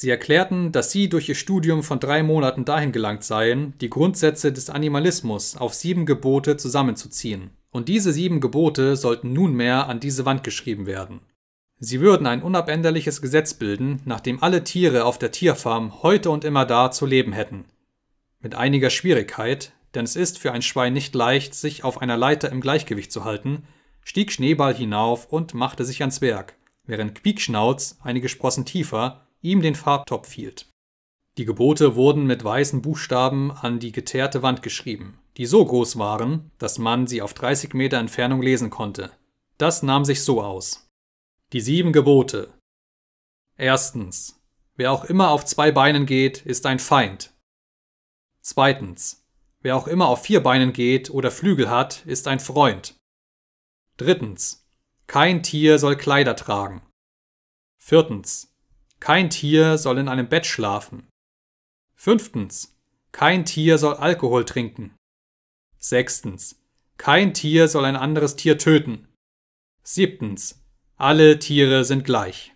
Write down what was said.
Sie erklärten, dass sie durch ihr Studium von drei Monaten dahin gelangt seien, die Grundsätze des Animalismus auf sieben Gebote zusammenzuziehen, und diese sieben Gebote sollten nunmehr an diese Wand geschrieben werden. Sie würden ein unabänderliches Gesetz bilden, nach dem alle Tiere auf der Tierfarm heute und immer da zu leben hätten. Mit einiger Schwierigkeit, denn es ist für ein Schwein nicht leicht, sich auf einer Leiter im Gleichgewicht zu halten, stieg Schneeball hinauf und machte sich ans Werk, während Quiekschnauz, einige Sprossen tiefer, ihm den Farbtopf hielt. Die Gebote wurden mit weißen Buchstaben an die geteerte Wand geschrieben, die so groß waren, dass man sie auf 30 Meter Entfernung lesen konnte. Das nahm sich so aus. Die sieben Gebote. Erstens. Wer auch immer auf zwei Beinen geht, ist ein Feind. Zweitens. Wer auch immer auf vier Beinen geht oder Flügel hat, ist ein Freund. Drittens. Kein Tier soll Kleider tragen. Viertens. Kein Tier soll in einem Bett schlafen. Fünftens. Kein Tier soll Alkohol trinken. Sechstens. Kein Tier soll ein anderes Tier töten. Siebtens. Alle Tiere sind gleich.